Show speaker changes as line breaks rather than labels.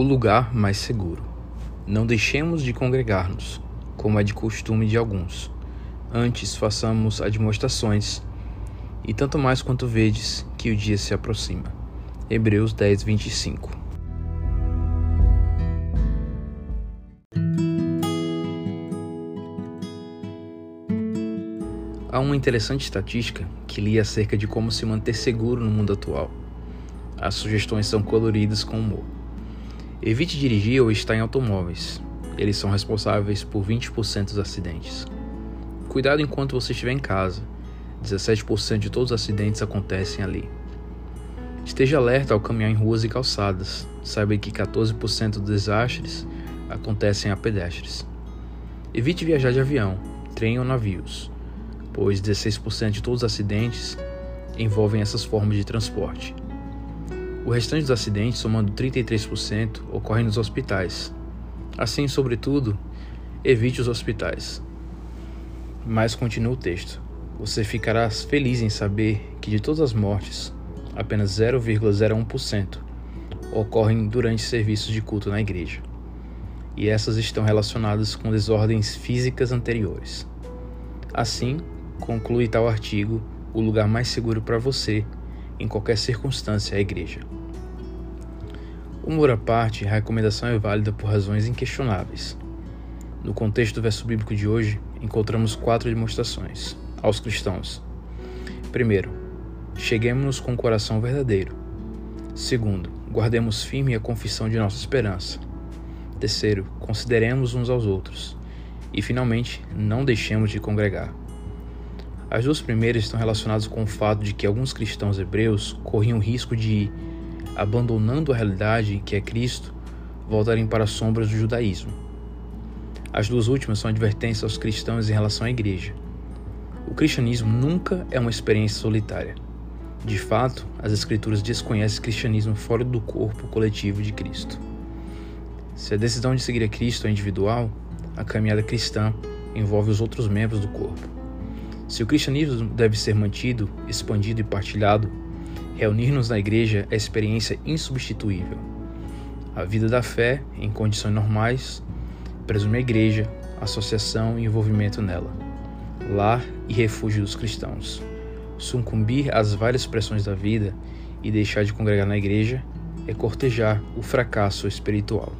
O lugar mais seguro. Não deixemos de congregar-nos, como é de costume de alguns. Antes façamos admoestações, e tanto mais quanto vedes que o dia se aproxima. Hebreus 10, 25. Há uma interessante estatística que li acerca de como se manter seguro no mundo atual. As sugestões são coloridas com humor. Evite dirigir ou estar em automóveis. Eles são responsáveis por 20% dos acidentes. Cuidado enquanto você estiver em casa. 17% de todos os acidentes acontecem ali. Esteja alerta ao caminhar em ruas e calçadas. Saiba que 14% dos desastres acontecem a pedestres. Evite viajar de avião, trem ou navios pois 16% de todos os acidentes envolvem essas formas de transporte. O restante dos acidentes, somando 33%, ocorrem nos hospitais. Assim, sobretudo, evite os hospitais. Mas continua o texto. Você ficará feliz em saber que de todas as mortes, apenas 0,01% ocorrem durante serviços de culto na igreja. E essas estão relacionadas com desordens físicas anteriores. Assim, conclui tal artigo, o lugar mais seguro para você, em qualquer circunstância, a igreja. Humor à parte, a recomendação é válida por razões inquestionáveis. No contexto do verso bíblico de hoje, encontramos quatro demonstrações aos cristãos. Primeiro, cheguemos-nos com o coração verdadeiro. Segundo, guardemos firme a confissão de nossa esperança. Terceiro, consideremos uns aos outros. E finalmente, não deixemos de congregar. As duas primeiras estão relacionadas com o fato de que alguns cristãos hebreus corriam o risco de, abandonando a realidade que é Cristo, voltarem para as sombras do judaísmo. As duas últimas são advertências aos cristãos em relação à igreja. O cristianismo nunca é uma experiência solitária. De fato, as Escrituras desconhecem o cristianismo fora do corpo coletivo de Cristo. Se a decisão de seguir a Cristo é individual, a caminhada cristã envolve os outros membros do corpo. Se o cristianismo deve ser mantido, expandido e partilhado, reunir-nos na igreja é experiência insubstituível. A vida da fé, em condições normais, presume a igreja, associação e envolvimento nela, lar e refúgio dos cristãos. Sucumbir às várias pressões da vida e deixar de congregar na igreja é cortejar o fracasso espiritual.